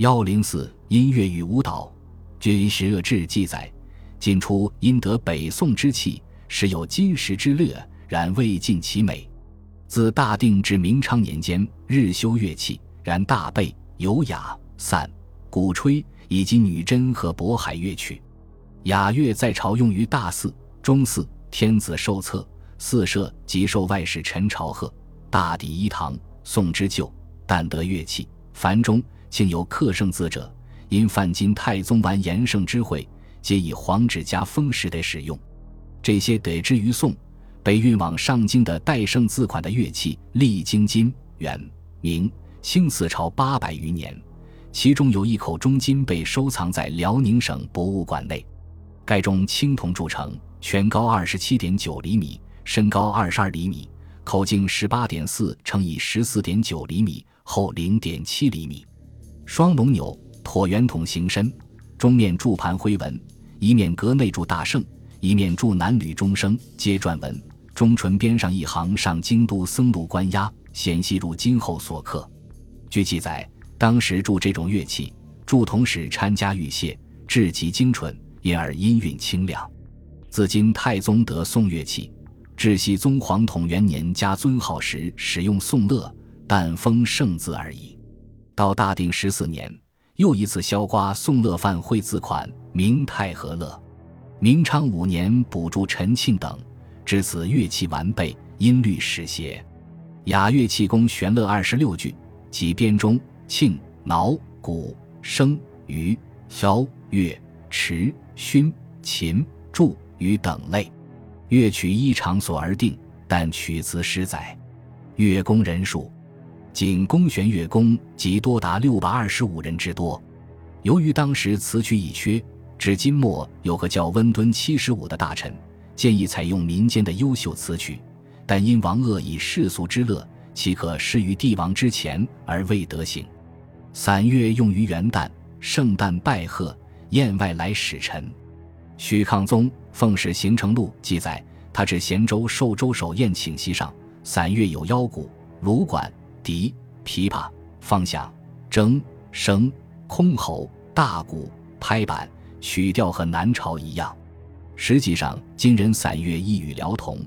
幺零四音乐与舞蹈，据《史志》记载，晋初因得北宋之气，时有金石之乐，然未尽其美。自大定至明昌年间，日修乐器，然大备有雅、散、鼓吹以及女真和渤海乐曲。雅乐在朝用于大祀、中祀、天子受册、寺社及受外使陈朝贺、大抵一堂、宋之旧，但得乐器，凡中。竟有刻圣字者，因范金太宗完延圣之会，皆以黄纸加封石的使用。这些得之于宋，被运往上京的代圣字款的乐器，历经金、元、明、清四朝八百余年，其中有一口中金被收藏在辽宁省博物馆内。盖中青铜铸成，全高二十七点九厘米，身高二十二厘米，口径十八点四乘以十四点九厘米，厚零点七厘米。双龙钮，椭圆筒形身，中面铸盘灰纹，一面隔内铸大圣，一面铸男女钟声，皆篆文。中唇边上一行上京都僧路关押，显系入金后所刻。据记载，当时铸这种乐器，铸铜时掺加玉屑，质极精纯，因而音韵清亮。自今太宗得宋乐器，至熙宗皇统元年加尊号时使用宋乐，但封圣字而已。到大定十四年，又一次削刮宋乐范绘字款，明太和乐。明昌五年补助陈庆等，至此乐器完备，音律始谐。雅乐器共弦乐二十六句，即编钟、磬、铙、鼓、笙、竽、箫、乐、池、埙、琴、柱、竽等类。乐曲依场所而定，但曲词实载。乐工人数。仅公弦乐工即多达六百二十五人之多。由于当时词曲已缺，至今末有个叫温敦七十五的大臣建议采用民间的优秀词曲，但因王鄂以世俗之乐，岂可失于帝王之前而未得行。散乐用于元旦、圣诞拜贺、宴外来使臣。许抗宗《奉使行程录》记载，他至咸州寿州守宴请席上，散乐有腰鼓、芦管。笛、琵琶、方响、筝、笙、箜篌、大鼓、拍板，曲调和南朝一样。实际上，金人散乐亦与辽同，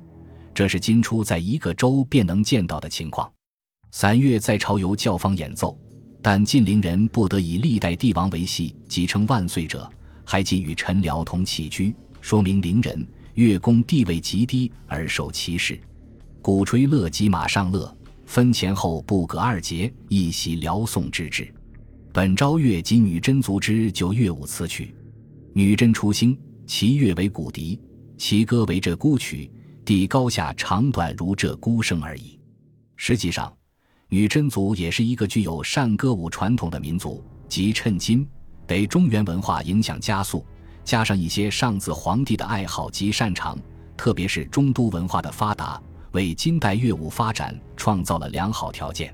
这是金初在一个州便能见到的情况。散乐在朝由教坊演奏，但晋陵人不得以历代帝王为系，即称万岁者，还仅与陈辽同起居，说明陵人乐工地位极低而受歧视。鼓吹乐即马上乐。分前后不隔二节，一袭辽宋之制。本朝乐及女真族之就乐舞词曲。女真初兴，其乐为古笛，其歌为鹧鸪曲，地高下长短如鹧鸪声而已。实际上，女真族也是一个具有善歌舞传统的民族。即趁今被中原文化影响加速，加上一些上自皇帝的爱好及擅长，特别是中都文化的发达。为金代乐舞发展创造了良好条件。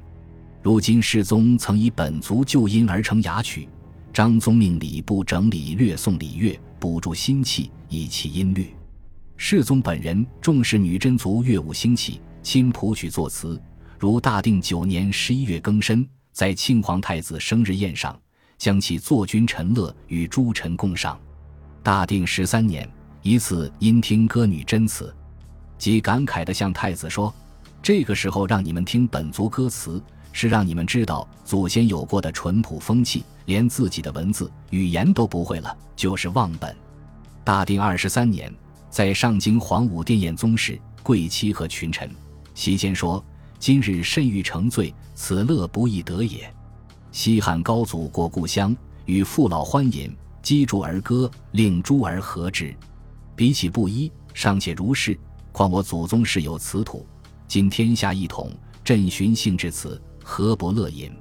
如今世宗曾以本族旧音而成雅曲，张宗命礼部整理略宋礼乐，补助新器，以其音律。世宗本人重视女真族乐舞兴起，亲谱曲作词。如大定九年十一月庚申，在庆皇太子生日宴上，将其作君陈乐与诸臣共赏。大定十三年，一次因听歌女真词。即感慨地向太子说：“这个时候让你们听本族歌词，是让你们知道祖先有过的淳朴风气，连自己的文字语言都不会了，就是忘本。”大定二十三年，在上京皇武殿宴宗室、贵戚和群臣，席间说：“今日甚欲成罪，此乐不易得也。西汉高祖过故乡，与父老欢饮，击筑而歌，令诸儿和之。比起布衣，尚且如是。”况我祖宗是有此土，今天下一统，朕寻幸至此，何不乐饮？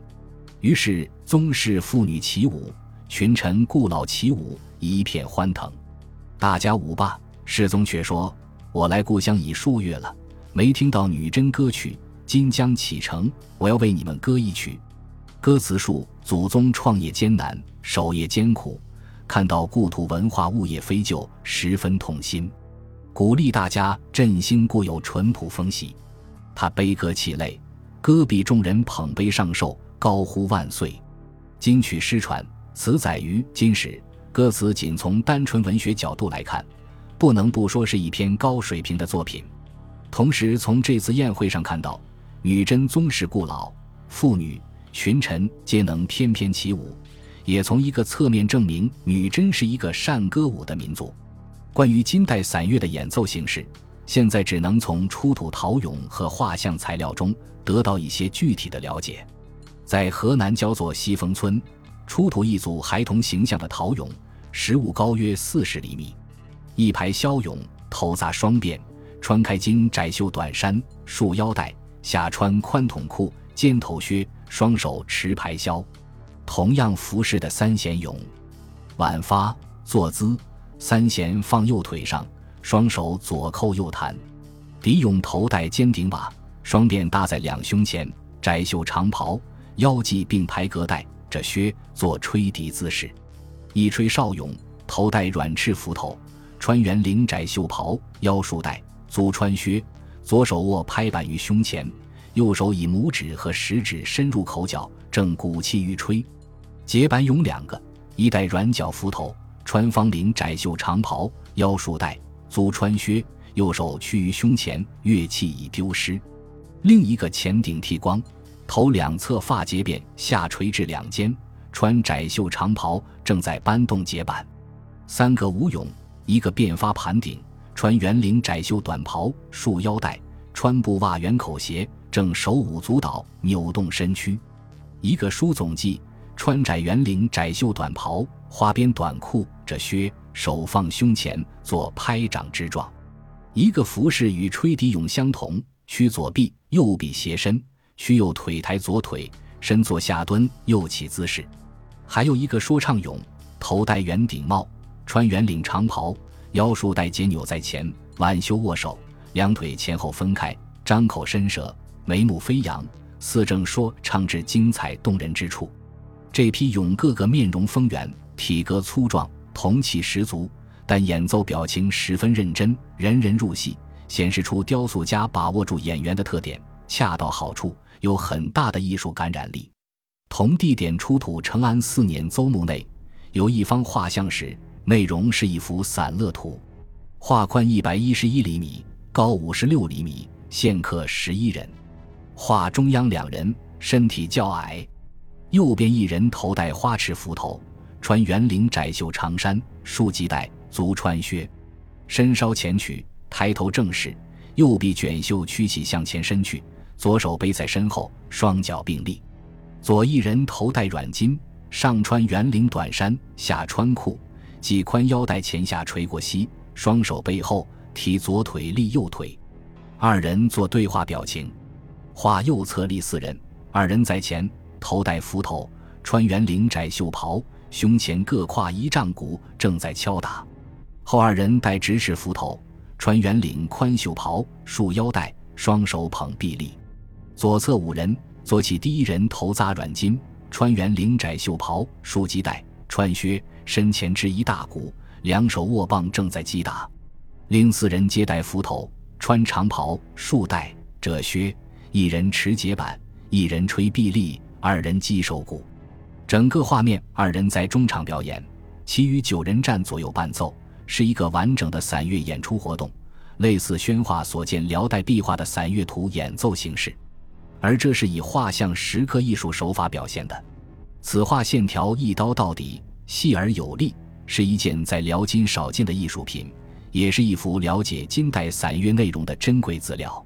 于是宗室妇女起舞，群臣故老起舞，一片欢腾。大家舞罢，世宗却说：“我来故乡已数月了，没听到女真歌曲，今将启程，我要为你们歌一曲。”歌词述祖宗创业艰难，守业艰苦，看到故土文化物业非旧，十分痛心。鼓励大家振兴固有淳朴风习，他悲歌泣泪，歌比众人捧杯上寿，高呼万岁。金曲失传，词载于金史，歌词仅从单纯文学角度来看，不能不说是一篇高水平的作品。同时，从这次宴会上看到，女真宗室故老，妇女群臣皆能翩翩起舞，也从一个侧面证明女真是一个善歌舞的民族。关于金代散乐的演奏形式，现在只能从出土陶俑和画像材料中得到一些具体的了解。在河南焦作西峰村，出土一组孩童形象的陶俑，实物高约四十厘米，一排骁俑，头扎双辫。穿开襟窄袖短衫，束腰带，下穿宽筒裤、尖头靴，双手持排箫。同样服饰的三弦俑，晚发坐姿，三弦放右腿上，双手左扣右弹。笛俑头戴尖顶瓦，双辫搭在两胸前，窄袖长袍，腰系并排革带，着靴，做吹笛姿势。一吹少俑头戴软翅斧头，穿圆领窄袖袍，腰束带。足穿靴，左手握拍板于胸前，右手以拇指和食指伸入口角，正鼓气欲吹。结板勇两个，一戴软脚斧头，穿方领窄袖长袍，腰束带，足穿靴，右手屈于胸前，乐器已丢失。另一个前顶剃光，头两侧发结辫下垂至两肩，穿窄袖长袍，正在搬动结板。三个武俑，一个辫发盘顶。穿圆领窄袖短袍，束腰带，穿布袜圆口鞋，正手舞足蹈，扭动身躯。一个书总记，穿窄圆领窄袖短袍，花边短裤，着靴，手放胸前，做拍掌之状。一个服饰与吹笛俑相同，屈左臂，右臂斜伸，屈右腿抬左腿，身坐下蹲，右起姿势。还有一个说唱俑，头戴圆顶帽，穿圆领长袍。腰束带结扭在前，挽袖握手，两腿前后分开，张口伸舌，眉目飞扬，似正说唱至精彩动人之处。这批俑个个面容丰圆，体格粗壮，铜气十足，但演奏表情十分认真，人人入戏，显示出雕塑家把握住演员的特点，恰到好处，有很大的艺术感染力。同地点出土成安四年邹墓内有一方画像石。内容是一幅散乐图，画宽一百一十一厘米，高五十六厘米，现刻十一人。画中央两人身体较矮，右边一人头戴花翅斧头，穿圆领窄袖长衫，束系带，足穿靴，身稍前曲，抬头正视，右臂卷袖曲起向前伸去，左手背在身后，双脚并立。左一人头戴软巾，上穿圆领短衫，下穿裤。系宽腰带，前下垂过膝，双手背后提左腿立右腿，二人做对话表情。画右侧立四人，二人在前，头戴斧头，穿圆领窄袖袍，胸前各挎一丈鼓，正在敲打。后二人戴直尺斧头，穿圆领宽袖袍，束腰带，双手捧臂力。左侧五人，左起第一人头扎软巾，穿圆领窄袖袍，束系带，穿靴。身前支一大鼓，两手握棒，正在击打。另四人皆戴斧头，穿长袍，束带，褶靴。一人持节板，一人吹臂力，二人击手鼓。整个画面，二人在中场表演，其余九人站左右伴奏，是一个完整的散乐演出活动，类似宣化所见辽代壁画的散乐图演奏形式。而这是以画像石刻艺术手法表现的。此画线条一刀到底。细而有力，是一件在辽金少见的艺术品，也是一幅了解金代散乐内容的珍贵资料。